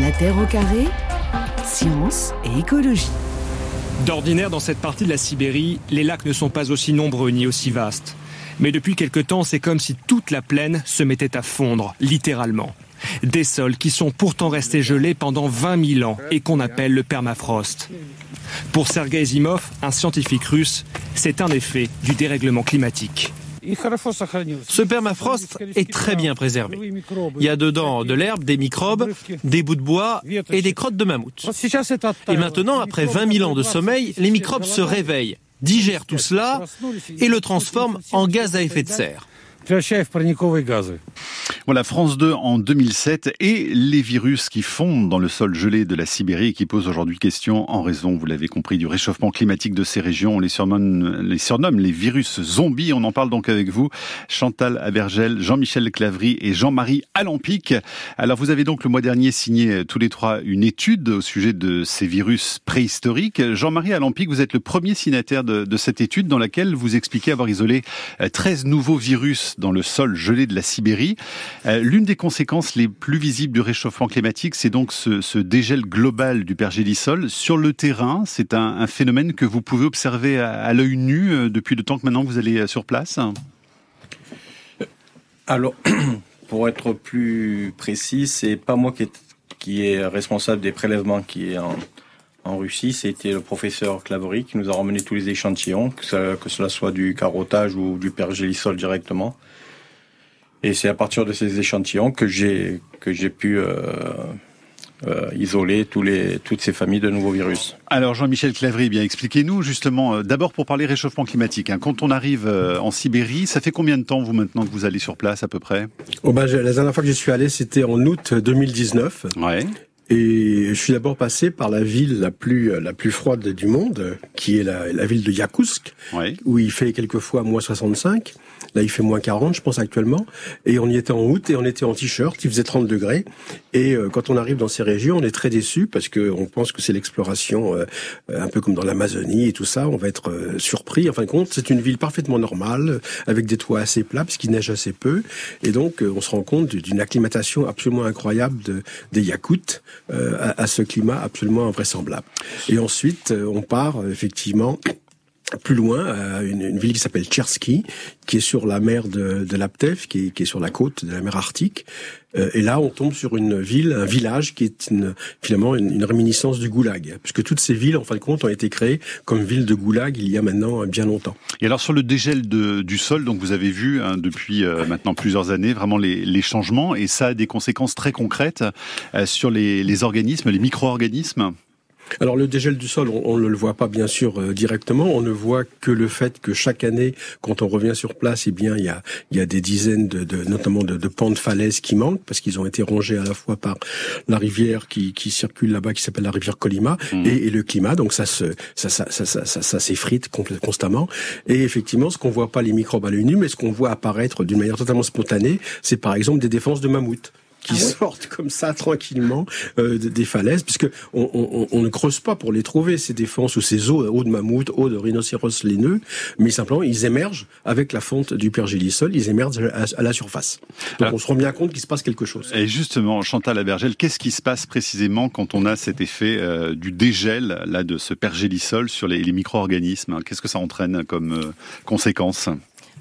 La Terre au carré, science et écologie. D'ordinaire, dans cette partie de la Sibérie, les lacs ne sont pas aussi nombreux ni aussi vastes. Mais depuis quelque temps, c'est comme si toute la plaine se mettait à fondre, littéralement. Des sols qui sont pourtant restés gelés pendant 20 000 ans et qu'on appelle le permafrost. Pour Sergei Zimov, un scientifique russe, c'est un effet du dérèglement climatique. Ce permafrost est très bien préservé. Il y a dedans de l'herbe, des microbes, des bouts de bois et des crottes de mammouth. Et maintenant, après 20 000 ans de sommeil, les microbes se réveillent, digèrent tout cela et le transforment en gaz à effet de serre. Voilà, France 2 en 2007 et les virus qui fondent dans le sol gelé de la Sibérie et qui posent aujourd'hui question en raison, vous l'avez compris, du réchauffement climatique de ces régions. On les surnomme, les virus zombies. On en parle donc avec vous, Chantal Abergel, Jean-Michel Clavry et Jean-Marie Alampic. Alors, vous avez donc le mois dernier signé tous les trois une étude au sujet de ces virus préhistoriques. Jean-Marie Alampic, vous êtes le premier signataire de, de cette étude dans laquelle vous expliquez avoir isolé 13 nouveaux virus dans le sol gelé de la Sibérie. Euh, l'une des conséquences les plus visibles du réchauffement climatique, c'est donc ce, dégel global du pergélisol. Sur le terrain, c'est un, phénomène que vous pouvez observer à, l'œil nu euh, depuis le temps que maintenant vous allez euh, sur place Alors, pour être plus précis, c'est pas moi qui est, responsable des prélèvements qui est en, Russie, c'était le professeur Clavery qui nous a ramené tous les échantillons, que, que cela soit du carottage ou du pergélisol directement. Et c'est à partir de ces échantillons que j'ai que j'ai pu euh, euh, isoler tous les, toutes ces familles de nouveaux virus. Alors Jean-Michel Clavry, eh bien expliquez-nous justement, euh, d'abord pour parler réchauffement climatique, hein, quand on arrive en Sibérie, ça fait combien de temps vous maintenant que vous allez sur place à peu près? Oh ben, La dernière fois que je suis allé, c'était en août 2019. Ouais. Et je suis d'abord passé par la ville la plus la plus froide du monde, qui est la, la ville de Yakutsk, où il fait quelquefois moins 65. Là, il fait moins 40, je pense, actuellement. Et on y était en août et on était en t-shirt, il faisait 30 degrés. Et euh, quand on arrive dans ces régions, on est très déçu parce que on pense que c'est l'exploration, euh, un peu comme dans l'Amazonie et tout ça. On va être euh, surpris. En fin de compte, c'est une ville parfaitement normale, avec des toits assez plats, parce qu'il neige assez peu. Et donc, on se rend compte d'une acclimatation absolument incroyable de, des Yakoutes à, à, ce climat absolument invraisemblable. Et ensuite, on part effectivement plus loin, à une, une ville qui s'appelle Tchersky, qui est sur la mer de, de l'Aptev, qui qui est sur la côte de la mer Arctique. Euh, et là, on tombe sur une ville, un village qui est une, finalement une, réminiscence du goulag, puisque toutes ces villes, en fin de compte, ont été créées comme villes de goulag il y a maintenant bien longtemps. Et alors sur le dégel du sol, donc vous avez vu hein, depuis euh, maintenant plusieurs années vraiment les, changements, et ça a des conséquences très concrètes euh, sur les organismes, les micro-organismes. Alors le dégel du sol, on, ne le voit pas bien sûr euh, directement. On ne voit que le fait que chaque année, quand on revient sur place, eh bien il y a, il y a des dizaines de, de notamment de, de, pans de falaises qui manquent parce qu'ils ont été rongés à la fois par la rivière qui, qui circule là-bas, qui s'appelle la rivière Colima, mmh. et, et, le climat. Donc ça se ça ça ça ça, ça, ça s'effrite constamment. Et effectivement, ce qu'on voit pas les microbes à l'œil nu, mais ce qu'on voit apparaître d'une manière totalement spontanée, c'est par exemple des défenses de mammouths qui ah sortent comme ça tranquillement euh, des falaises, puisque on, on, on, ne creuse pas pour les trouver ces défenses ou ces eaux, eaux de mammouth, eaux de rhinocéros laineux, mais simplement ils émergent avec la fonte du pergélisol, ils émergent à, la surface. Donc on se rend bien compte qu'il se passe quelque chose. Et justement, Chantal Abergel, qu'est-ce qui se passe précisément quand on a cet effet euh, du dégel là de ce pergélisol sur les, les micro-organismes? Qu'est-ce que ça entraîne comme euh, conséquence?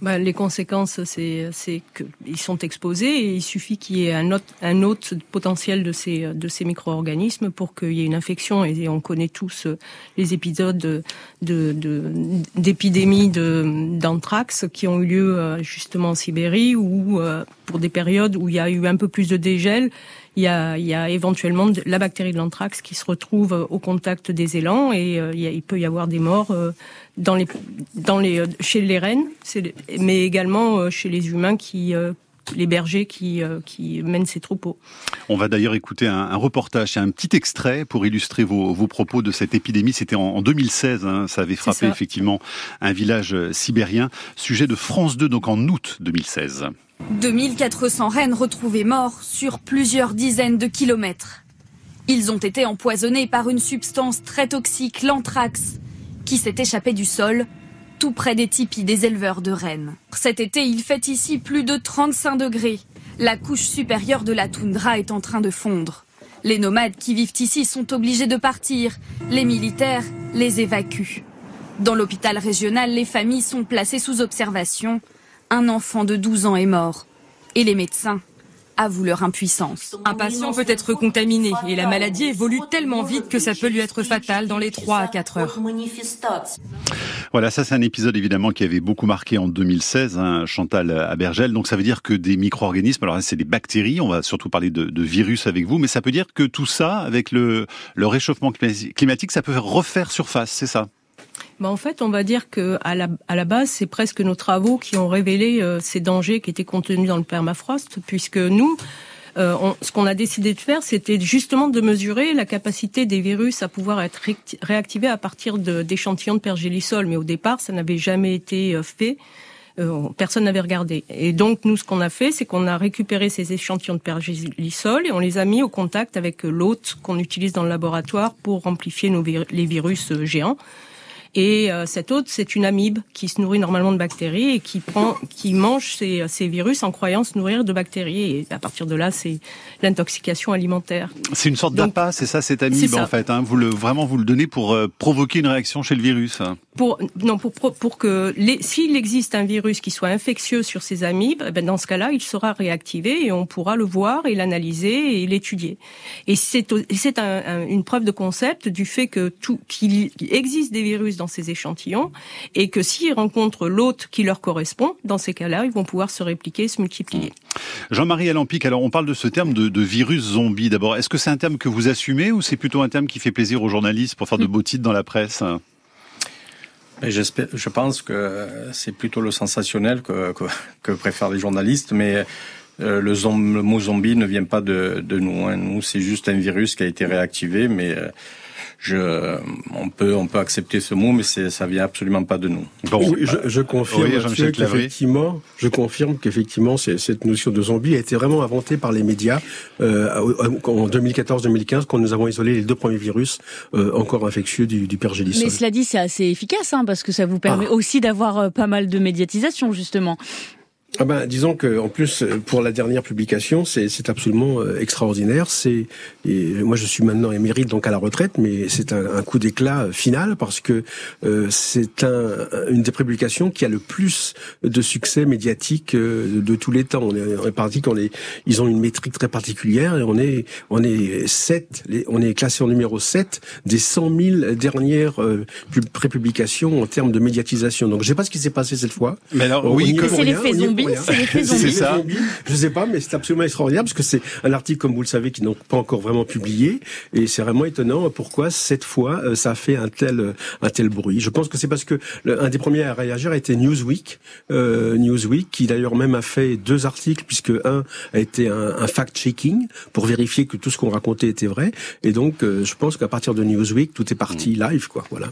Bah, les conséquences, c'est qu'ils sont exposés et il suffit qu'il y ait un autre, un autre potentiel de ces, de ces micro-organismes pour qu'il y ait une infection. Et on connaît tous euh, les épisodes d'épidémies de, d'anthrax qui ont eu lieu euh, justement en Sibérie ou euh, pour des périodes où il y a eu un peu plus de dégel il y a, il y a éventuellement la bactérie de l'anthrax qui se retrouve au contact des élans et euh, il, peut y avoir des morts euh, dans les, dans les, euh, chez les rennes, mais également chez les humains qui les bergers qui, qui mènent ces troupeaux. On va d'ailleurs écouter un, reportage, un petit extrait pour illustrer vos, vos propos de cette épidémie. C'était en, 2016, hein, ça avait frappé effectivement un village sibérien. Sujet de France 2, donc en août 2016. 2400 rennes retrouvées morts sur plusieurs dizaines de kilomètres. Ils ont été empoisonnés par une substance très toxique, l'anthrax, qui s'est échappée du sol, tout près des tipis des éleveurs de rennes. Cet été, il fait ici plus de 35 degrés. La couche supérieure de la toundra est en train de fondre. Les nomades qui vivent ici sont obligés de partir. Les militaires les évacuent. Dans l'hôpital régional, les familles sont placées sous observation. Un enfant de 12 ans est mort. Et les médecins avouent leur impuissance. Un patient peut être contaminé et la maladie évolue tellement vite que ça peut lui être fatal dans les 3 à 4 heures. Voilà, ça c'est un épisode évidemment qui avait beaucoup marqué en 2016, hein, Chantal Abergel. Donc ça veut dire que des micro-organismes, alors c'est des bactéries, on va surtout parler de, de, virus avec vous, mais ça peut dire que tout ça, avec le, le réchauffement climatique, ça peut refaire surface, c'est ça? Bah en fait, on va dire que à la, à la base, c'est presque nos travaux qui ont révélé euh, ces dangers qui étaient contenus dans le permafrost, puisque nous, euh, on, ce qu'on a décidé de faire, c'était justement de mesurer la capacité des virus à pouvoir être réactivés à partir d'échantillons de, pergélisol. Mais au départ, ça n'avait jamais été euh, fait. Euh, personne n'avait regardé. Et donc nous, ce qu'on a fait, c'est qu'on a récupéré ces échantillons de pergélisol et on les a mis au contact avec l'hôte qu'on utilise dans le laboratoire pour amplifier nos les virus géants. Et euh, cette hôte, c'est une amibe qui se nourrit normalement de bactéries et qui prend, qui mange ces, ces virus en croyant se nourrir de bactéries. Et à partir de là, c'est l'intoxication alimentaire. C'est une sorte d'appât, c'est ça, cette amibe en fait. Hein. Vous le vraiment vous le donnez pour euh, provoquer une réaction chez le virus. Pour non pour pour que s'il existe un virus qui soit infectieux sur ces amibes, eh ben dans ce cas-là, il sera réactivé et on pourra le voir et l'analyser et l'étudier. Et c'est c'est un, une preuve de concept du fait que tout qu'il existe des virus dans ces échantillons et que s'ils rencontrent l'hôte qui leur correspond, dans ces cas-là, ils vont pouvoir se répliquer, se multiplier. Jean-Marie Alampic, alors on parle de ce terme de, de virus zombie d'abord. Est-ce que c'est un terme que vous assumez ou c'est plutôt un terme qui fait plaisir aux journalistes pour faire de beaux titres dans la presse? J'espère, je pense que c'est plutôt le sensationnel que, que, que préfèrent les journalistes, mais euh, le, le, mot zombie ne vient pas de, de nous. Hein. Nous, c'est juste un virus qui a été réactivé, mais euh, je, on peut, on peut accepter ce mot, mais ça vient absolument pas de nous. Bon, je, je, confirme oui, qu'effectivement, je confirme qu'effectivement, cette notion de zombie a été vraiment inventée par les médias euh, en 2014-2015, quand nous avons isolé les deux premiers virus euh, encore infectieux du, du pergélisol. Mais cela dit, c'est assez efficace, hein, parce que ça vous permet ah. aussi d'avoir euh, pas mal de médiatisation, justement. Ah ben, disons que en plus pour la dernière publication, c'est absolument euh, extraordinaire. C'est moi je suis maintenant émérite donc à la retraite, mais c'est un, un, coup d'éclat final parce que euh, c'est un, une des publications qui a le plus de succès médiatique euh, de, tous les temps. On est, on est parti qu'on est, ils ont une métrique très particulière et on est on est 7, on est classé en numéro 7 des 100 000 dernières euh, prépublications en termes de médiatisation. Donc je sais pas ce qui s'est passé cette fois. Mais alors oui, c'est l'effet zombie c'est ça. Je sais pas, mais c'est absolument extraordinaire parce que c'est un article, comme vous le savez, qui n'ont pas encore vraiment publié. Et c'est vraiment étonnant pourquoi cette fois euh, ça a fait un tel, euh, un tel bruit. Je pense que c'est parce que un des premiers à réagir a été Newsweek. Euh, Newsweek, qui d'ailleurs même a fait deux articles puisque un a été un, un fact-checking pour vérifier que tout ce qu'on racontait était vrai. Et donc, je pense qu'à partir de Newsweek, tout est parti mm. live, quoi. Voilà.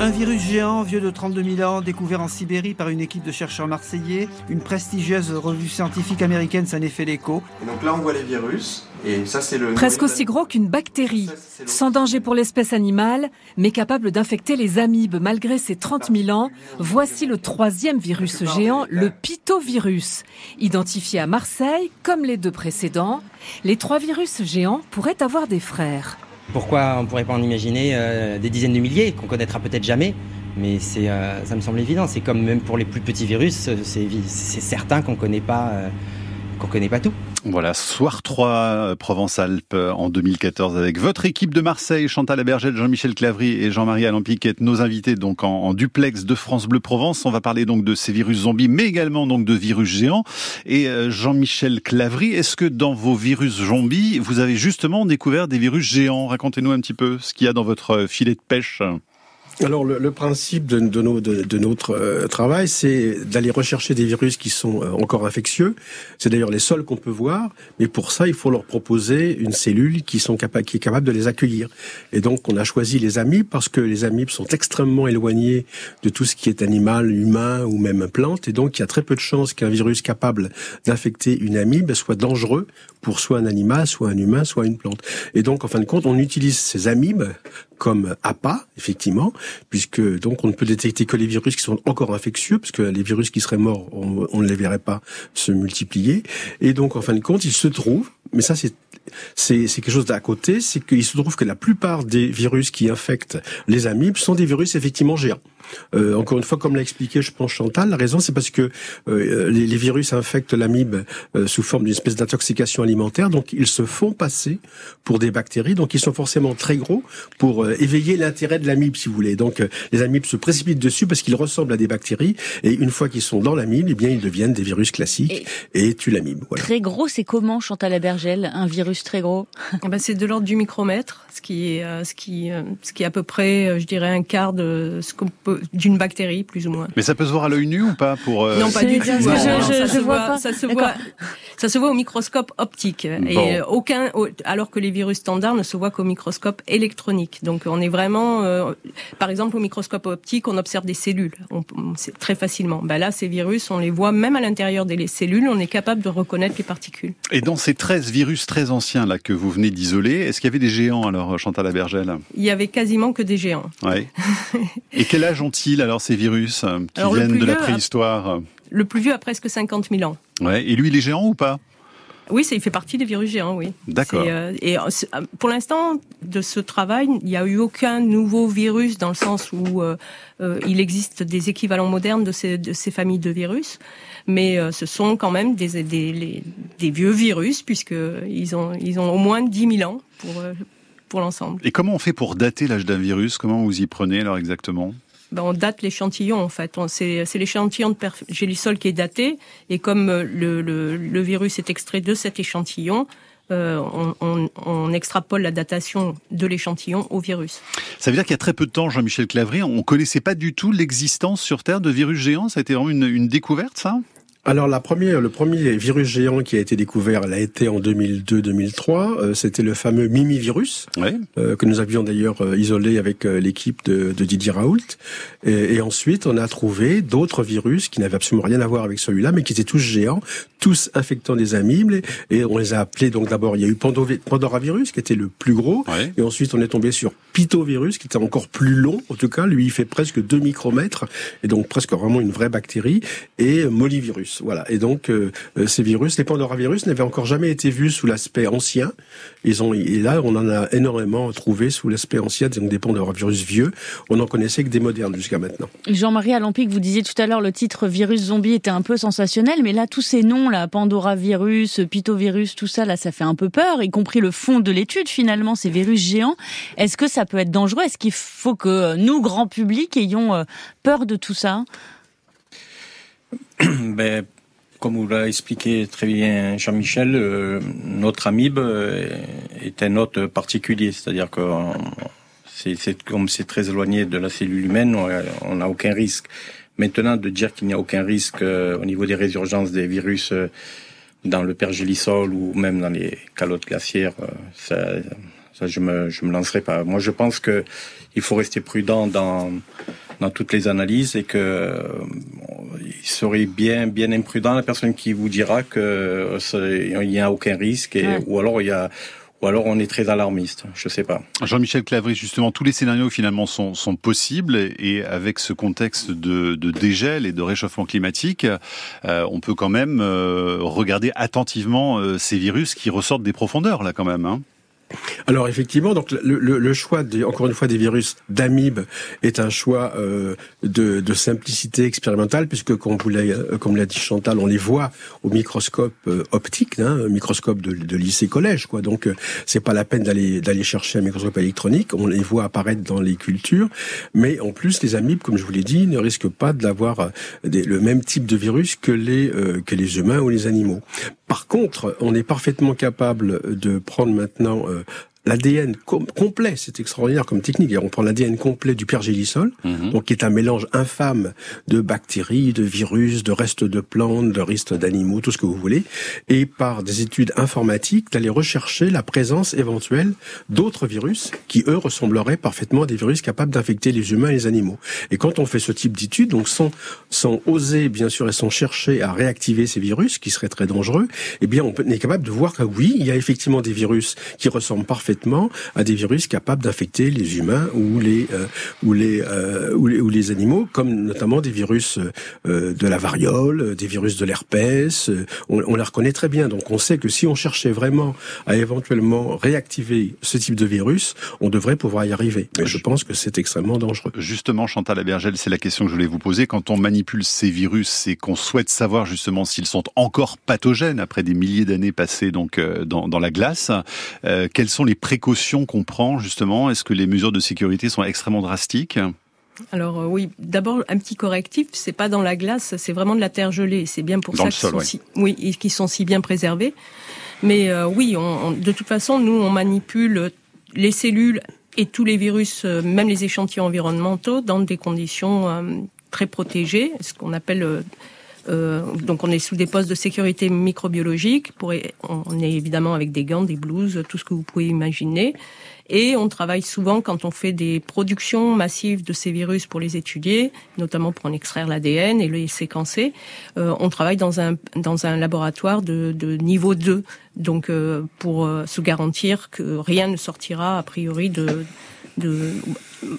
Un virus géant, vieux de 32 000 ans, découvert en Sibérie par une équipe de chercheurs marseillais. Une prestigieuse revue scientifique américaine s'en est fait l'écho. donc là, on voit les virus. Et ça, c'est le Presque aussi gros qu'une bactérie. Sans danger pour l'espèce animale, mais capable d'infecter les amibes malgré ses 30 000 ans, voici le troisième virus géant, le pitovirus. Identifié à Marseille, comme les deux précédents, les trois virus géants pourraient avoir des frères. Pourquoi on ne pourrait pas en imaginer euh, des dizaines de milliers qu'on connaîtra peut-être jamais mais euh, ça me semble évident. C'est comme même pour les plus petits virus, c'est, certain qu'on connaît pas, euh, connaît pas tout. Voilà, Soir 3 euh, Provence-Alpes euh, en 2014 avec votre équipe de Marseille, Chantal Abergel, Jean-Michel Clavry et Jean-Marie êtes nos invités donc en, duplex de France Bleu Provence. On va parler donc de ces virus zombies, mais également donc de virus géants. Et euh, Jean-Michel Clavry, est-ce que dans vos virus zombies, vous avez justement découvert des virus géants? Racontez-nous un petit peu ce qu'il y a dans votre filet de pêche. Alors le, le, principe de, nos, de, de notre euh, travail, c'est d'aller rechercher des virus qui sont euh, encore infectieux. C'est d'ailleurs les seuls qu'on peut voir, mais pour ça, il faut leur proposer une cellule qui, sont capa qui est capable de les accueillir. Et donc on a choisi les amibes parce que les amibes sont extrêmement éloignés de tout ce qui est animal, humain ou même plante, et donc il y a très peu de chances qu'un virus capable d'infecter une amibe soit dangereux pour soit un animal, soit un humain, soit une plante. Et donc en fin de compte, on utilise ces amibes comme APA, effectivement, puisque donc on ne peut détecter que les virus qui sont encore infectieux, puisque les virus qui seraient morts, on, ne les verrait pas se multiplier. Et donc, en fin de compte, il se trouve, mais ça c'est c'est quelque chose d'à côté, c'est qu'il se trouve que la plupart des virus qui infectent les amibes sont des virus effectivement géants. Euh, encore une fois, comme l'a expliqué, je pense Chantal, la raison c'est parce que euh, les, virus infectent l'amibe euh, sous forme d'une espèce d'intoxication alimentaire, donc ils se font passer pour des bactéries, donc ils sont forcément très gros pour éveiller l'intérêt de l'amibe, si vous voulez. Donc les amibes se précipitent dessus parce qu'ils ressemblent à des bactéries, et une fois qu'ils sont dans l'amibe, eh bien ils deviennent des virus classiques et, tuent l'amibe. Très gros, c'est comment Chantal Abergel, un virus très gros? Eh ben, C'est de l'ordre du micromètre, ce qui est ce qui ce qui est à peu près, je dirais, un quart de ce qu'on peut d'une bactérie, plus ou moins. Mais ça peut se voir à l'œil nu ou pas pour euh, Non, pas du tout. ça, se voit, ça se voit, ça se voit au microscope optique et aucun, alors que les virus standards ne se voient qu'au microscope électronique. Donc on est vraiment, euh, par exemple, au microscope optique, on observe des cellules, on, très facilement. Ben là, ces virus, on les voit même à l'intérieur des cellules, on est capable de reconnaître les particules. Et dans ces 13 virus très anciens là que vous venez d'isoler, est-ce qu'il y avait des géants alors, Chantal Abergel Il y avait quasiment que des géants. Ouais. et quel âge ont-ils alors ces virus euh, qui viennent de la préhistoire Le plus vieux a presque 50 000 ans. Ouais. Et lui, il est géant ou pas? Oui, ça, il fait partie des virus géants, oui. D'accord. Euh, et euh, pour l'instant, de ce travail, il n'y a eu aucun nouveau virus dans le sens où il existe des équivalents modernes de ces, de ces familles de virus, mais ce sont quand même des, des, des vieux virus puisqu'ils ont, ils ont au moins 10 000 ans pour, pour l'ensemble. Et comment on fait pour dater l'âge d'un virus? Comment vous y prenez alors exactement? Ben, on date l'échantillon en fait. C'est l'échantillon de pergélisol qui est daté et comme euh, le, virus est extrait de cet échantillon, euh, on, on, extrapole la datation de l'échantillon au virus. Ça veut dire qu'il y a très peu de temps, Jean-Michel Clavry, on connaissait pas du tout l'existence sur Terre de virus géants. Ça a été vraiment une, une découverte, ça? Alors la première, le premier virus géant qui a été découvert, elle a été en 2002-2003. Euh, c'était le fameux Mimi-virus euh, que nous avions d'ailleurs euh, isolé avec l'équipe de, Didier Raoult. Et, ensuite, on a trouvé d'autres virus qui n'avaient absolument rien à voir avec celui-là, mais qui étaient tous géants, tous infectant des amibes. Et on les a appelés donc d'abord, il y a eu Pandoravirus qui était le plus gros, et ensuite on est tombé sur Pitovirus qui était encore plus long. En tout cas, lui, il fait presque 2 micromètres, et donc presque vraiment une vraie bactérie, et Molivirus. Voilà. Et donc euh, euh, ces virus, les pandoravirus, n'avaient encore jamais été vus sous l'aspect ancien. Ils ont et là on en a énormément trouvé sous l'aspect ancien, donc des pandoravirus vieux. On n'en connaissait que des modernes jusqu'à maintenant. Jean-Marie Alampic, vous disiez tout à l'heure le titre virus zombie était un peu sensationnel, mais là tous ces noms là, pandoravirus, pitovirus, tout ça là, ça fait un peu peur, y compris le fond de l'étude finalement, ces virus géants. Est-ce que ça peut être dangereux? Est-ce qu'il faut que nous, grand public, ayons euh, peur de tout ça? ben, comme vous l'a expliqué très bien Jean-Michel, euh, notre amibe euh, est un hôte particulier, c'est-à-dire que c'est comme c'est très éloigné de la cellule humaine, on n'a aucun risque. Maintenant, de dire qu'il n'y a aucun risque euh, au niveau des résurgences des virus dans le pergélisol ou même dans les calottes glaciaires, ça, ça je me je me lancerai pas. Moi, je pense que il faut rester prudent dans dans toutes les analyses et que euh, il serait bien bien imprudent la personne qui vous dira que il n'y a aucun risque et, ou alors il y a ou alors on est très alarmiste, je sais pas. Jean-Michel Clavry, justement, tous les scénarios finalement sont, sont possibles et avec ce contexte de, de dégel et de réchauffement climatique, euh, on peut quand même euh, regarder attentivement ces virus qui ressortent des profondeurs là quand même. Hein. Alors effectivement, donc le, le, choix, encore une fois, des virus d'amibes est un choix euh, de, de, simplicité expérimentale, puisque comme vous l'a, euh, comme l'a dit Chantal, on les voit au microscope euh, optique, hein, microscope de, de lycée-collège, quoi. Donc euh, c'est pas la peine d'aller d'aller chercher un microscope électronique. On les voit apparaître dans les cultures, mais en plus les amibes, comme je vous l'ai dit, ne risquent pas d'avoir le même type de virus que les que les humains ou les animaux. Par contre, on est parfaitement capable de prendre maintenant euh, euh, l'ADN complet, c'est extraordinaire comme technique. on prend l'ADN complet du pergélisol, mhm. donc qui est un mélange infâme de bactéries, de virus, de restes de plantes, de restes d'animaux, tout ce que vous voulez, et par des études informatiques d'aller rechercher la présence éventuelle d'autres virus qui eux ressembleraient parfaitement à des virus capables d'infecter les humains et les animaux. Et quand on fait ce type d'études, donc sans sans oser bien sûr et sans chercher à réactiver ces virus qui seraient très dangereux, eh bien on est capable de voir que oui, il y a effectivement des virus qui ressemblent parfaitement à des virus capables d'infecter les humains ou les, euh, ou, les, euh, ou les, ou les animaux, comme notamment des virus euh, de la variole, des virus de l'herpès. On, on les reconnaît très bien. Donc on sait que si on cherchait vraiment à éventuellement réactiver ce type de virus, on devrait pouvoir y arriver. Mais je pense que c'est extrêmement dangereux. Justement, Chantal Abergel, c'est la question que je voulais vous poser. Quand on manipule ces virus, c'est qu'on souhaite savoir justement s'ils sont encore pathogènes après des milliers d'années passées donc dans, dans la glace. Euh, quelles sont les précautions qu'on prend justement? Est-ce que les mesures de sécurité sont extrêmement drastiques? Alors euh, oui, d'abord un petit correctif, c'est pas dans la glace, c'est vraiment de la terre gelée. C'est bien pour ça qu'ils sont, si, oui, qu'ils sont si bien préservés. Mais euh, oui, on, de toute façon, nous on manipule les cellules et tous les virus, même les échantillons environnementaux, dans des conditions très protégées, ce qu'on appelle euh, donc on est sous des postes de sécurité microbiologique. Pour, on est évidemment avec des gants, des blouses, tout ce que vous pouvez imaginer. Et on travaille souvent quand on fait des productions massives de ces virus pour les étudier, notamment pour en extraire l'ADN et les séquencer. Euh, on travaille dans un dans un laboratoire de, de niveau 2, donc euh, pour euh, se garantir que rien ne sortira a priori de de,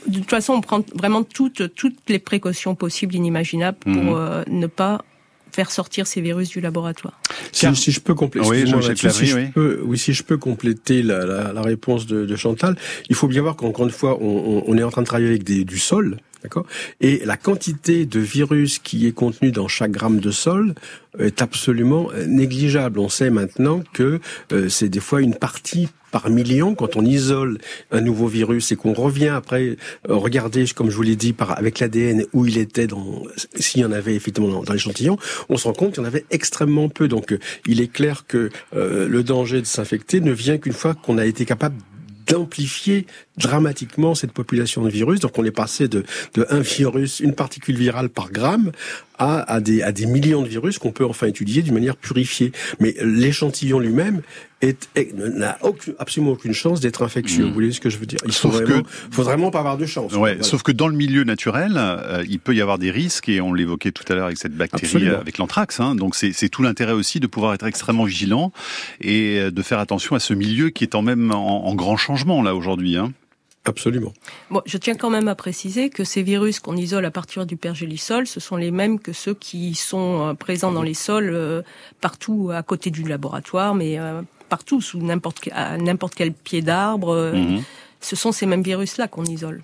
de toute façon, on prend vraiment toutes, toutes les précautions possibles, inimaginables, pour mmh. euh, ne pas faire sortir ces virus du laboratoire. Si, si je peux compléter, oui, si, oui. oui, si je peux compléter la, la, la réponse de, de, Chantal, il faut bien voir qu'encore une fois, on, on, est en train de travailler avec des, du sol, D'accord Et la quantité de virus qui est contenue dans chaque gramme de sol est absolument négligeable. On sait maintenant que euh, c'est des fois une partie par million quand on isole un nouveau virus et qu'on revient après euh, regarder, comme je vous l'ai dit, par, avec l'ADN où il était, dans, s'il y en avait effectivement dans, l'échantillon, on se rend compte qu'il y en avait extrêmement peu. Donc euh, il est clair que euh, le danger de s'infecter ne vient qu'une fois qu'on a été capable d'amplifier dramatiquement cette population de virus. Donc on est passé de, de un virus, une particule virale par gramme, à, à, des, à des millions de virus qu'on peut enfin étudier d'une manière purifiée. Mais l'échantillon lui-même n'a absolument aucune chance d'être infectieux. Mmh. Vous voyez ce que je veux dire? Il faut vraiment, faut vraiment pas avoir de chance. Ouais, Sauf que dans le milieu naturel, euh, il peut y avoir des risques, et on l'évoquait tout à l'heure avec cette bactérie, euh, avec l'anthrax. Hein, donc c'est tout l'intérêt aussi de pouvoir être extrêmement vigilant et euh, de faire attention à ce milieu qui est en même en, en grand changement là aujourd'hui. Hein. Absolument. Bon, je tiens quand même à préciser que ces virus qu'on isole à partir du pergélisol, ce sont les mêmes que ceux qui sont présents dans les sols partout à côté du laboratoire, mais partout, sous n'importe n'importe quel pied d'arbre. Mhm. Ce sont ces mêmes virus-là qu'on isole.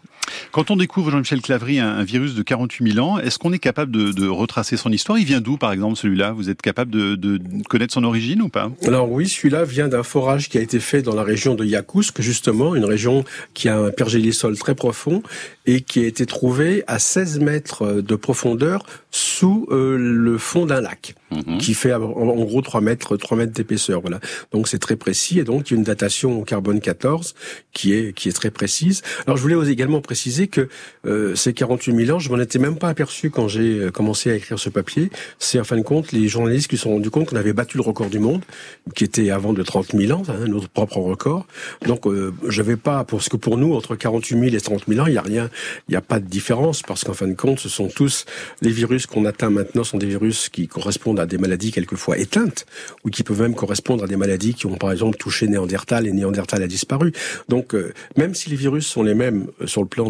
Quand on découvre, Jean-Michel Clavry, un, virus de 48 000 ans, est-ce qu'on est capable de, retracer son histoire? Il vient d'où, par exemple, celui-là? Vous êtes capable de, connaître son origine ou pas? Alors oui, celui-là vient d'un forage qui a été fait dans la région de Yakutsk, justement, une région qui a un pergélisol très profond et qui a été trouvé à 16 mètres de profondeur sous euh, le fond d'un lac. Mhm. qui fait en, gros 3 mètres, 3 mètres d'épaisseur. Voilà. Donc c'est très précis et donc il y a une datation au carbone 14 qui est qui est très précise. Alors je voulais également préciser que euh, ces 48 000 ans, je m'en étais même pas aperçu quand j'ai euh, commencé à écrire ce papier. C'est en fin de compte les journalistes qui se sont rendus compte qu'on avait battu le record du monde, qui était avant de 30 000 ans, hein, notre propre record. Donc euh, je vais pas parce que pour nous entre 48 000 et 30 000 ans, il y a rien, il n'y a pas de différence parce qu'en fin de compte, ce sont tous les virus qu'on atteint maintenant sont des virus qui correspondent à des maladies quelquefois éteintes, ou qui peuvent même correspondre à des maladies qui ont par exemple touché Néandertal et Néandertal a disparu. Donc euh, même si les virus sont les mêmes sur le plan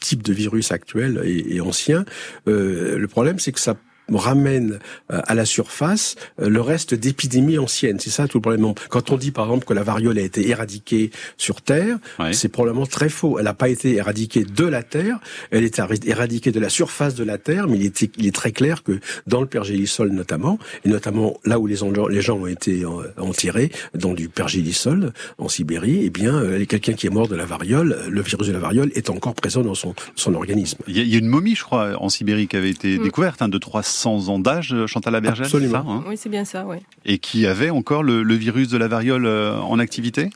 type de virus actuel et, et ancien, euh, le problème c'est que ça ramène euh, à la surface euh, le reste d'épidémies anciennes. C'est ça tout le problème. Quand on dit par exemple que la variole a été éradiquée sur Terre, c'est probablement très faux. Elle n'a pas été éradiquée de la Terre, elle est éradiquée de la surface de la Terre, mais il est, il est très clair que dans le pergélisol notamment, et notamment là où les, les gens ont été enterrés, dans du pergélisol en Sibérie, eh bien, euh, quelqu'un qui est mort de la variole, le virus de la variole est encore présent dans son, son organisme. Il y, a, une momie, je crois, en Sibérie qui avait été mm. découverte, hein, de 300 100 ans d'âge, Chantal Abergel Absolument. Ça, hein oui, c'est bien ça, oui. Et qui avait encore le, le virus de la variole euh, en activité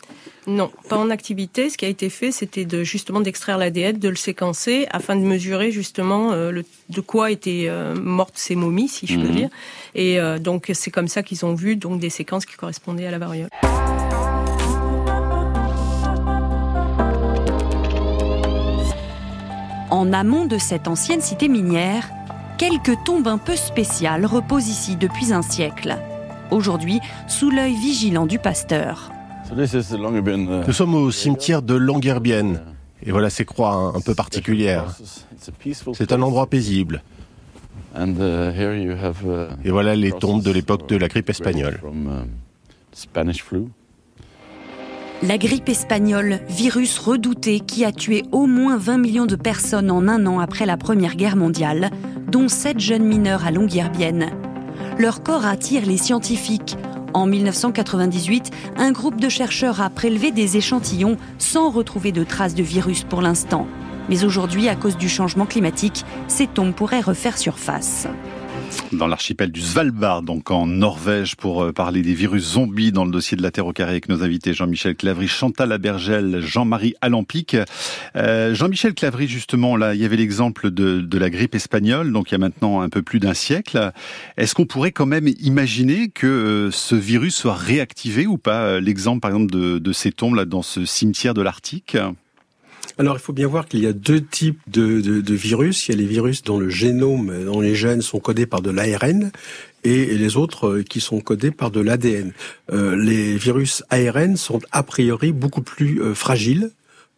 non, pas en activité. Ce qui a été fait, c'était de justement d'extraire l'ADN, de le séquencer, afin de mesurer justement euh, le, de quoi étaient euh, mortes ces momies, si je peux mhm. dire. Et euh, donc c'est comme ça qu'ils ont vu donc des séquences qui correspondaient à la variole. En amont de cette ancienne cité minière, quelques tombes un peu spéciales reposent ici depuis un siècle. Aujourd'hui, sous l'œil vigilant du pasteur. Nous sommes au cimetière de Longyearbyen. Et voilà ces croix un, peu particulières. C'est un endroit paisible. Et voilà les tombes de l'époque de la grippe espagnole. La grippe espagnole, virus redouté qui a tué au moins 20 millions de personnes en un an après la Première Guerre mondiale, dont 7 jeunes mineurs à Longyearbyen. Leur corps attire les scientifiques. En 1998, un groupe de chercheurs a prélevé des échantillons sans retrouver de traces de virus pour l'instant. Mais aujourd'hui, à cause du changement climatique, ces tombes pourraient refaire surface dans l'archipel du Svalbard, donc en Norvège, pour euh, parler des virus zombies dans le dossier de la Terre au carré avec nos invités Jean-Michel Clavry, Chantal Abergel, Jean-Marie Alampic. Euh, Jean-Michel Clavry, justement, là, il y avait l'exemple de, la grippe espagnole, donc il y a maintenant un peu plus d'un siècle. Est-ce qu'on pourrait quand même imaginer que euh, ce virus soit réactivé ou pas? L'exemple, par exemple, de, de ces tombes là dans ce cimetière de l'Arctique? Alors, il faut bien voir qu'il y a deux types de, de, virus. Il y a les virus dont le génome, dont les gènes sont codés par de l'ARN, et les autres euh, qui sont codés par de l'ADN. Euh, les virus ARN sont a priori beaucoup plus euh, fragiles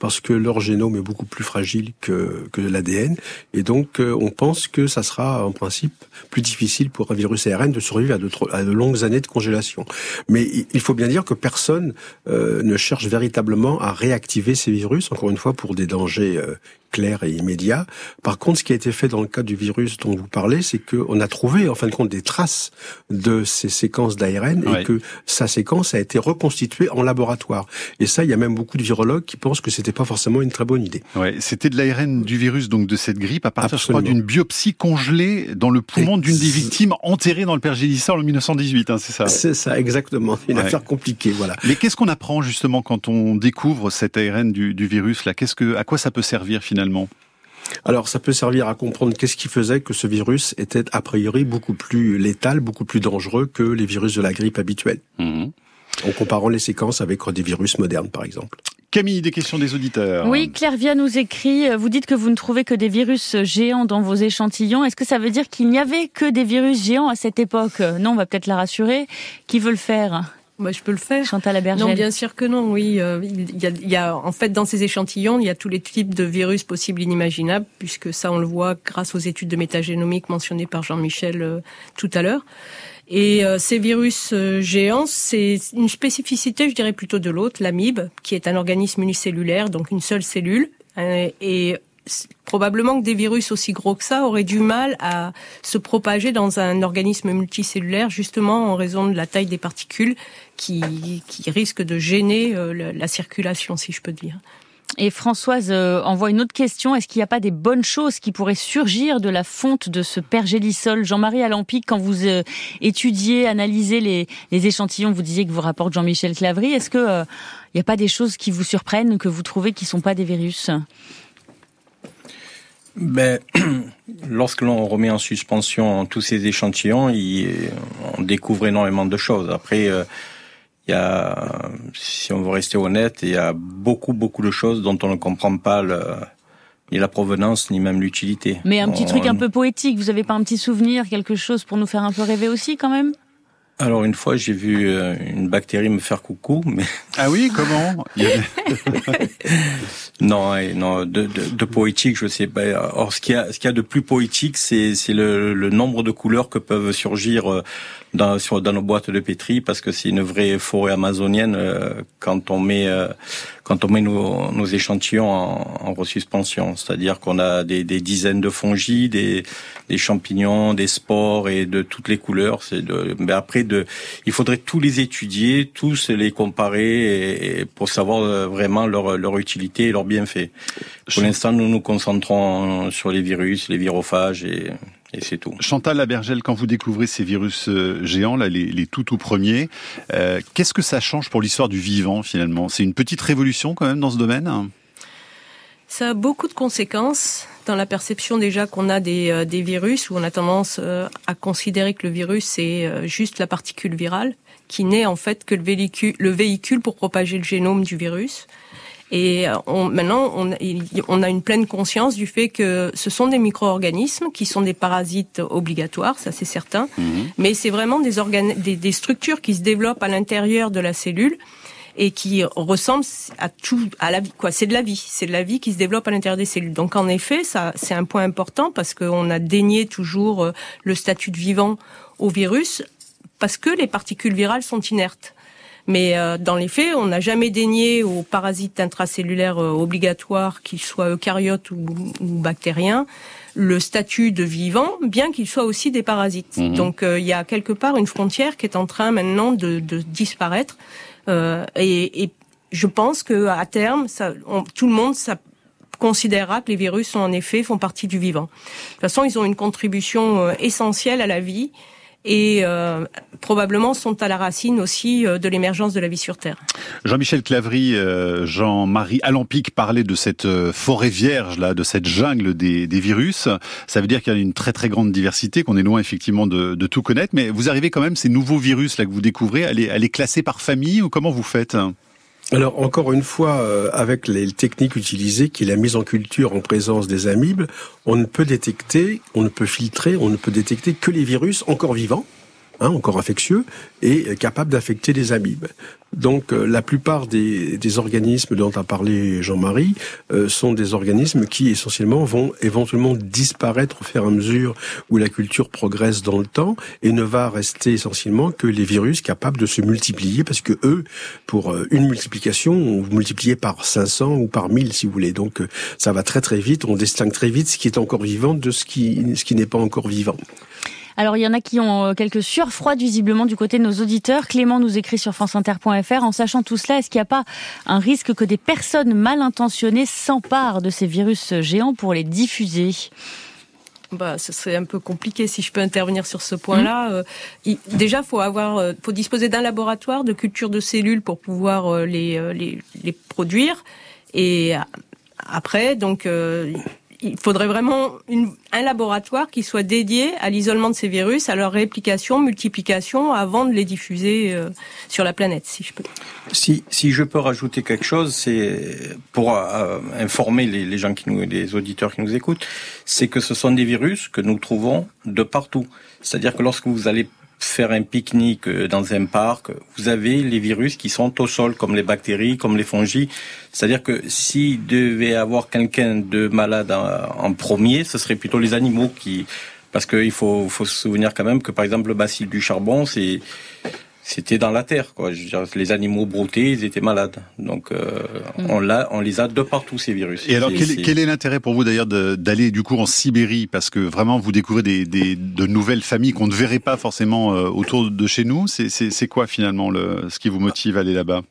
parce que leur génome est beaucoup plus fragile que, que l'ADN. Et donc, euh, on pense que ça sera en principe plus difficile pour un virus ARN de survivre à de, longues années de congélation. Mais il faut bien dire que personne euh, ne cherche véritablement à réactiver ces virus, encore une fois, pour des dangers euh, clair et immédiat. Par contre, ce qui a été fait dans le cas du virus dont vous parlez, c'est qu'on a trouvé, en fin de compte, des traces de ces séquences d'ARN et que sa séquence a été reconstituée en laboratoire. Et ça, il y a même beaucoup de virologues qui pensent que c'était pas forcément une très bonne idée. Ouais, c'était de l'ARN du virus, donc de cette grippe, à partir, je crois, d'une biopsie congelée dans le poumon d'une des victimes enterrées dans le pergélisol en 1918, hein, c'est ça C'est ça, exactement. Une affaire compliquée, voilà. Mais qu'est-ce qu'on apprend justement quand on découvre cet ARN du, du virus là? Qu'est-ce que, à quoi ça peut servir finalement? Alors ça peut servir à comprendre qu'est-ce qui faisait que ce virus était a priori beaucoup plus létal, beaucoup plus dangereux que les virus de la grippe habituelle. Mhm. En comparant les séquences avec des virus modernes par exemple. Camille, des questions des auditeurs. Oui, Claire Via nous écrit, vous dites que vous ne trouvez que des virus géants dans vos échantillons. Est-ce que ça veut dire qu'il n'y avait que des virus géants à cette époque? Non, on va peut-être la rassurer. Qui veut le faire? Moi, je peux le faire. Chantal Abergel. Non, bien sûr que non. Oui, euh, il, y a, il y a, en fait dans ces échantillons, il y a tous les types de virus possibles, inimaginables, puisque ça, on le voit grâce aux études de métagénomique mentionnées par Jean-Michel euh, tout à l'heure. Et euh, ces virus géants, c'est une spécificité, je dirais plutôt de l'autre, l'amibe, qui est un organisme unicellulaire, donc une seule cellule, et probablement que des virus aussi gros que ça auraient du mal à se propager dans un organisme multicellulaire, justement en raison de la taille des particules qui, qui risquent de gêner euh, la circulation, si je peux dire. Et Françoise euh, envoie une autre question. Est-ce qu'il n'y a pas des bonnes choses qui pourraient surgir de la fonte de ce pergélisol? Jean-Marie Alampic, quand vous euh, étudiez, analysez les, les, échantillons, vous disiez que vous rapporte Jean-Michel Clavry. Est-ce qu'il n'y a pas des choses qui vous surprennent, que vous trouvez qui ne sont pas des virus? Ben, lorsque l'on remet en suspension tous ces échantillons, on découvre énormément de choses. Après, euh, il y a, si on veut rester honnête, il y a beaucoup, beaucoup de choses dont on ne comprend pas le, ni la provenance, ni même l'utilité. Mais un petit truc un peu poétique, vous avez pas un petit souvenir, quelque chose pour nous faire un peu rêver aussi quand même? Alors une fois, j'ai vu euh, une bactérie me faire coucou, mais ah oui, comment? Non, non, de, de, de, poétique, je sais pas. Or, ce qu'il y a, ce qu'il y a de plus poétique, c'est c'est le, le, nombre de couleurs que peuvent surgir euh, dans sur dans nos boîtes de pétri, parce que c'est une vraie forêt amazonienne euh, quand on met quand on met nos, nos échantillons en, en resuspension. C'est-à-dire qu'on a des, des, dizaines de fongies, des, des champignons, des spores et de toutes les couleurs. C'est de, mais après de, il faudrait tous les étudier, tous les comparer et, pour savoir euh, vraiment leur, leur utilité et leur bienfait. Pour l'instant, nous nous concentrons sur les virus, les virophages et et c'est tout. Chantal Labergel, quand vous découvrez ces virus euh, géants, là, les, les tout tout premiers, euh, qu'est-ce que ça change pour l'histoire du vivant finalement? C'est une petite révolution quand même dans ce domaine? Ça a beaucoup de conséquences dans la perception déjà qu'on a des, euh, des, virus, où on a tendance à considérer que le virus c'est juste la particule virale, qui n'est en fait que le véhicule, le véhicule pour propager le génome du virus. Et euh, on, maintenant, on, on, a une pleine conscience du fait que ce sont des micro-organismes qui sont des parasites obligatoires, ça c'est certain. Mhm. Mais c'est vraiment des, des, des structures qui se développent à l'intérieur de la cellule et qui ressemble à tout à la vie quoi c'est de la vie c'est de la vie qui se développe à l'intérieur des cellules donc en effet ça c'est un point important parce qu'on a dénié toujours euh, le statut de vivant au virus parce que les particules virales sont inertes mais euh, dans les faits, on n'a jamais dénié aux parasites intracellulaires euh, obligatoires, qu'ils soient eucaryotes ou, ou, bactériens, le statut de vivant, bien qu'ils soient aussi des parasites. Mhm. Donc il y a quelque part une frontière qui est en train maintenant de, de disparaître. Euh, et, et, je pense que à terme, ça, tout le monde ça, considérera que les virus, en effet, font partie du vivant. De toute façon, ils ont une contribution euh, essentielle à la vie et euh, probablement sont à la racine aussi euh, de l'émergence de la vie sur Terre. Jean-Michel Clavry, euh, Jean-Marie Alampic parlait de cette forêt vierge là, de cette jungle des, des virus. Ça veut dire qu'il y a une très très grande diversité, qu'on est loin effectivement de, de, tout connaître. Mais vous arrivez quand même ces nouveaux virus là que vous découvrez à les, à les classer par famille ou comment vous faites? Alors encore une fois, euh, avec les techniques utilisées, qui est la mise en culture en présence des amibes, on ne peut détecter, on ne peut filtrer, on ne peut détecter que les virus encore vivants, hein, encore infectieux, et capables d'affecter les amibes. Donc euh, la plupart des, des, organismes dont a parlé Jean-Marie euh, sont des organismes qui essentiellement vont éventuellement disparaître au fur et à mesure où la culture progresse dans le temps et ne va rester essentiellement que les virus capables de se multiplier parce que eux, pour euh, une multiplication, on multiplie par 500 ou par 1000 si vous voulez. Donc ça va très très vite, on distingue très vite ce qui est encore vivant de ce qui, ce qui n'est pas encore vivant. Alors il y en a qui ont euh, quelques sueurs froides visiblement du côté de nos auditeurs. Clément nous écrit sur franceinter.fr en sachant tout cela, est-ce qu'il n'y a pas un risque que des personnes mal intentionnées s'emparent de ces virus géants pour les diffuser? Bah, ce serait un peu compliqué si je peux intervenir sur ce point-là. Mmh. Euh, déjà, faut avoir, euh, faut disposer d'un laboratoire de culture de cellules pour pouvoir les, les, les produire. Et après, donc, il faudrait vraiment un laboratoire qui soit dédié à l'isolement de ces virus, à leur réplication, multiplication, avant de les diffuser euh, sur la planète, si je peux. Si, si je peux rajouter quelque chose, c'est pour euh, informer les, les, gens qui nous, les auditeurs qui nous écoutent, c'est que ce sont des virus que nous trouvons de partout. C'est-à-dire que lorsque vous allez faire un pique-nique euh, dans un parc, vous avez les virus qui sont au sol, comme les bactéries, comme les fongies. C'est-à-dire que s'il devait avoir quelqu'un de malade en, premier, ce serait plutôt les animaux qui... Parce qu'il faut, faut se souvenir quand même que, par exemple, le bacille du charbon, c'est c'était dans la terre. Quoi. les animaux broutés, ils étaient malades. Donc euh, mm. on, l'a, on les a de partout ces virus. Et alors quel, est l'intérêt pour vous d'ailleurs d'aller du coup en Sibérie? Parce que vraiment vous découvrez des, des de nouvelles familles qu'on ne verrait pas forcément euh, autour de chez nous. C'est, c'est, c'est quoi finalement le, ce qui vous motive à aller là-bas?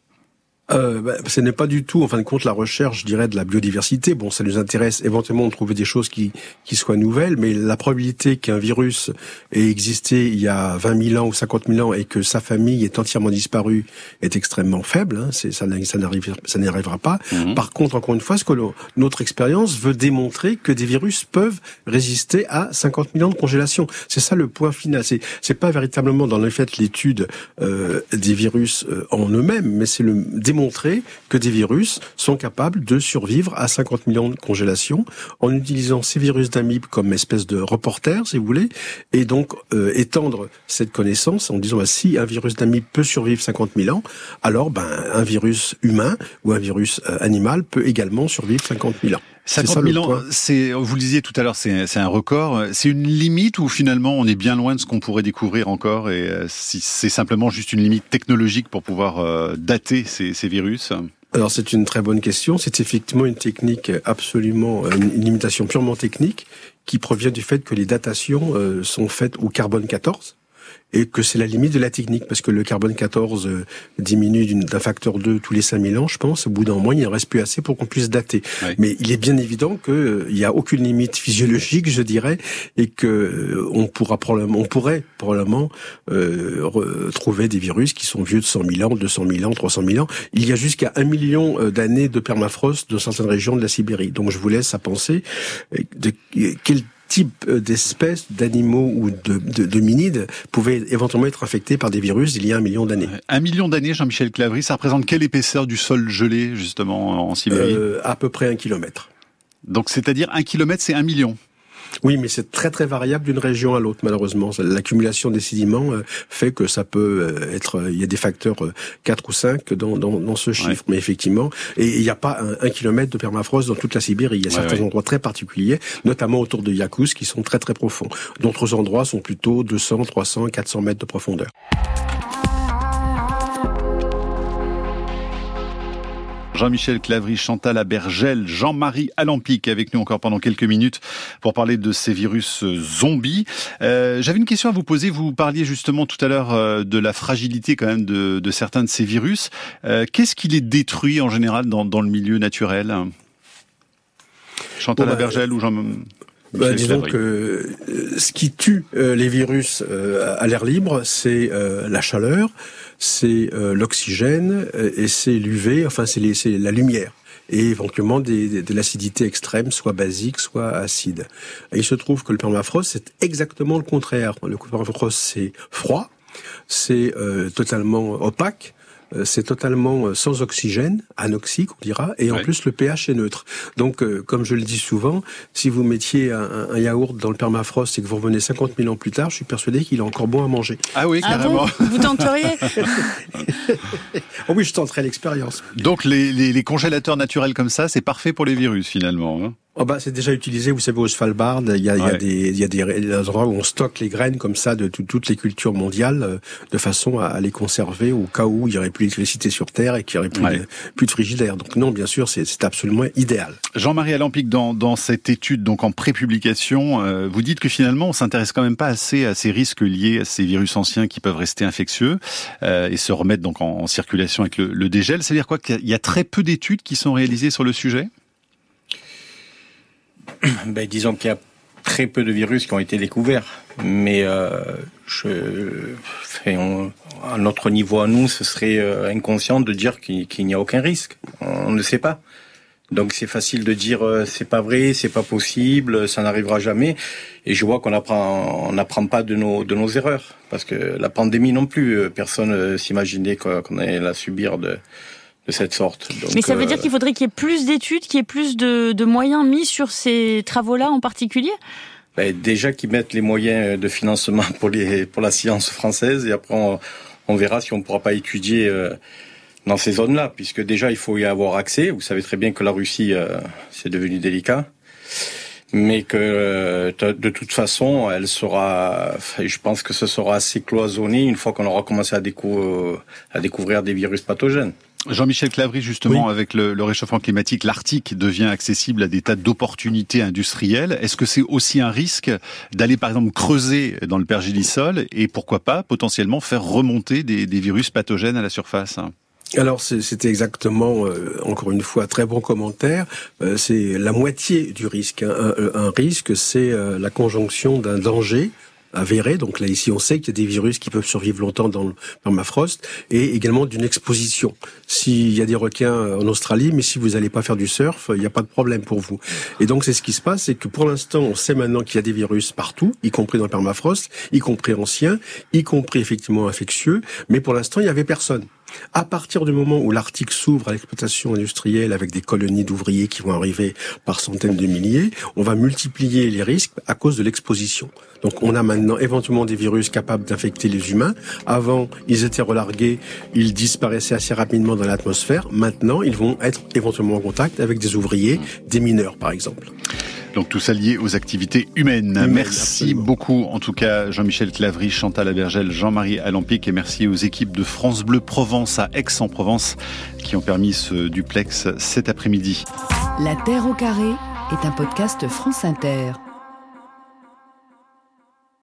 Euh, bah, ce n'est pas du tout, en fin de compte, la recherche, je dirais, de la biodiversité. Bon, ça nous intéresse éventuellement de trouver des choses qui, qui soient nouvelles, mais la probabilité qu'un virus ait existé il y a 20 000 ans ou 50 000 ans et que sa famille est entièrement disparue est extrêmement faible. Hein. C'est, ça, ça, ça n'arrivera pas. Mhm. Par contre, encore une fois, ce que notre expérience veut démontrer que des virus peuvent résister à 50 000 ans de congélation. C'est ça le point final. C'est, c'est pas véritablement dans le fait l'étude euh, des virus euh, en eux-mêmes, mais c'est le démontrer que des virus sont capables de survivre à 50 millions de congélation en utilisant ces virus d'amibes comme espèce de reporter, si vous voulez, et donc euh, étendre cette connaissance en disant bah, si un virus d'amibe peut survivre 50 000 ans, alors ben un virus humain ou un virus euh, animal peut également survivre 50 000 ans. 50 000 ans, c'est, vous le disiez tout à l'heure, c'est un record. C'est une limite ou finalement on est bien loin de ce qu'on pourrait découvrir encore et euh, si c'est simplement juste une limite technologique pour pouvoir euh, dater ces, ces virus? Alors c'est une très bonne question. C'est effectivement une technique absolument, une limitation purement technique qui provient du fait que les datations euh, sont faites au carbone 14 et que c'est la limite de la technique parce que le carbone 14 euh, diminue d'un facteur 2 tous les 5000 ans, je pense. Au bout d'un mois, il ne reste plus assez pour qu'on puisse dater. Mais il est bien évident qu'il euh, n'y a aucune limite physiologique, je dirais, et que euh, on pourra probablement, on pourrait probablement euh, trouver des virus qui sont vieux de 100 000 ans, 200 000 ans, 300 000 ans. Il y a jusqu'à un million d'années de permafrost dans certaines régions de la Sibérie. Donc je vous laisse à penser de quel type euh, d'espèces, d'animaux ou de, de, de pouvaient éventuellement être infectés par des virus il y a un million d'années. Un million d'années, Jean-Michel Clavry, ça représente quelle épaisseur du sol gelé, justement, en Sibérie? Euh, À peu près un kilomètre. Donc, c'est-à-dire un kilomètre, c'est un million Oui, mais c'est très très variable d'une région à l'autre, malheureusement. L'accumulation des sédiments euh, fait que ça peut euh, être, il y a des facteurs 4 ou 5 dans, dans, dans ce chiffre. Mais effectivement, et il n'y a pas un, kilomètre de permafrost dans toute la Sibérie. Il y a certains endroits très particuliers, notamment autour de Yakutsk, qui sont très très profonds. D'autres endroits sont plutôt 200, 300, 400 mètres de profondeur. Jean-Michel Clavry, Chantal Abergel, Jean-Marie Alampic avec nous encore pendant quelques minutes pour parler de ces virus euh, zombies. Euh, J'avais une question à vous poser. Vous parliez justement tout à l'heure euh, de la fragilité quand même de, de certains de ces virus. Euh, Qu'est-ce qui les détruit en général dans, dans le milieu naturel? Chantal bon, bah, Abergel ou Jean bah, disons que euh, ce qui tue euh, les virus euh, à l'air libre, c'est la chaleur, c'est l'oxygène et c'est l'UV, enfin c'est la lumière et éventuellement des, de l'acidité extrême, soit basique, soit acide. Il se trouve que le permafrost, c'est exactement le contraire. Le permafrost, c'est froid, c'est totalement opaque, euh, c'est totalement euh, sans oxygène, anoxique on dira, et en plus le pH est neutre. Donc, euh, comme je le dis souvent, si vous mettiez un, yaourt dans le permafrost et que vous revenez 50 000 ans plus tard, je suis persuadé qu'il est encore bon à manger. Ah oui, ah carrément. vous tenteriez? Oh Oui, je tenterai l'expérience. Donc les, les, les, congélateurs naturels comme ça, c'est parfait pour les virus finalement. Hein? Oh bah, c'est déjà utilisé, vous savez, au Svalbard, il y a, il y a, des, il y a des endroits où on stocke les graines comme ça de toutes les cultures mondiales, euh, de façon à, les conserver au cas où il n'y aurait plus d'électricité sur Terre et qu'il n'y aurait plus, de, plus de frigidaire. Donc non, bien sûr, c'est absolument idéal. Jean-Marie Alampic, dans, dans cette étude, donc en prépublication, euh, vous dites que finalement, on s'intéresse quand même pas assez à ces risques liés à ces virus anciens qui peuvent rester infectieux euh, et se remettre donc en, en circulation avec le, le dégel. C'est-à-dire quoi Qu'il y a très peu d'études qui sont réalisées sur le sujet? Ben, Disons qu'il y a très peu de virus qui ont été découverts. Mais euh, je, à notre niveau à nous, ce serait euh, inconscient de dire qu'il n'y a aucun risque. On ne sait pas. Donc c'est facile de dire euh, c'est pas vrai, c'est pas possible, ça n'arrivera jamais. Et je vois qu'on apprend, on n'apprend pas de nos de nos erreurs parce que la pandémie non plus, euh, personne s'imaginait qu'on allait la subir de de cette sorte. Mais ça veut dire euh, qu'il faudrait qu'il y ait plus d'études, qu'il y ait plus de, de moyens mis sur ces travaux-là en particulier? Ben, Déjà qu'ils mettent les moyens de financement pour, les, pour la science française et après on, on verra si on ne pourra pas étudier euh, dans ces zones-là, puisque déjà il faut y avoir accès. Vous savez très bien que la Russie, euh, c'est devenu délicat mais que de toute façon, elle sera, je pense que ce sera assez cloisonné une fois qu'on aura commencé à, décou à découvrir des virus pathogènes. Jean-Michel Clavry, justement, avec le, réchauffement climatique, l'Arctique devient accessible à des tas d'opportunités industrielles. Est-ce que c'est aussi un risque d'aller, par exemple, creuser dans le pergélisol et pourquoi pas, potentiellement, faire remonter des, virus pathogènes à la surface? Alors c'était exactement, euh, encore une fois, très bon commentaire. Euh, c'est la moitié du risque. Un, un risque, c'est euh, la conjonction d'un danger avéré. Donc là, ici, on sait qu'il y a des virus qui peuvent survivre longtemps dans le permafrost et également d'une exposition. S'il y a des requins en Australie, mais si vous n'allez pas faire du surf, il n'y a pas de problème pour vous. Et donc, c'est ce qui se passe, c'est que pour l'instant, on sait maintenant qu'il y a des virus partout, y compris dans le permafrost, y compris anciens, y compris effectivement infectieux, mais pour l'instant, il n'y avait personne. À partir du moment où l'Arctique s'ouvre à l'exploitation industrielle avec des colonies d'ouvriers qui vont arriver par centaines de milliers, on va multiplier les risques à cause de l'exposition. Donc on a maintenant éventuellement des virus capables d'infecter les humains. Avant, ils étaient relargués, ils disparaissaient assez rapidement dans l'atmosphère. Maintenant, ils vont être éventuellement en contact avec des ouvriers, des mineurs par exemple. Donc tout ça lié aux activités humaines. merci beaucoup en tout cas Jean-Michel Clavry, Chantal Abergel, Jean-Marie Alampic et merci aux équipes de France Bleu Provence à Aix-en-Provence qui ont permis ce duplex cet après-midi. La Terre au carré est un podcast France Inter.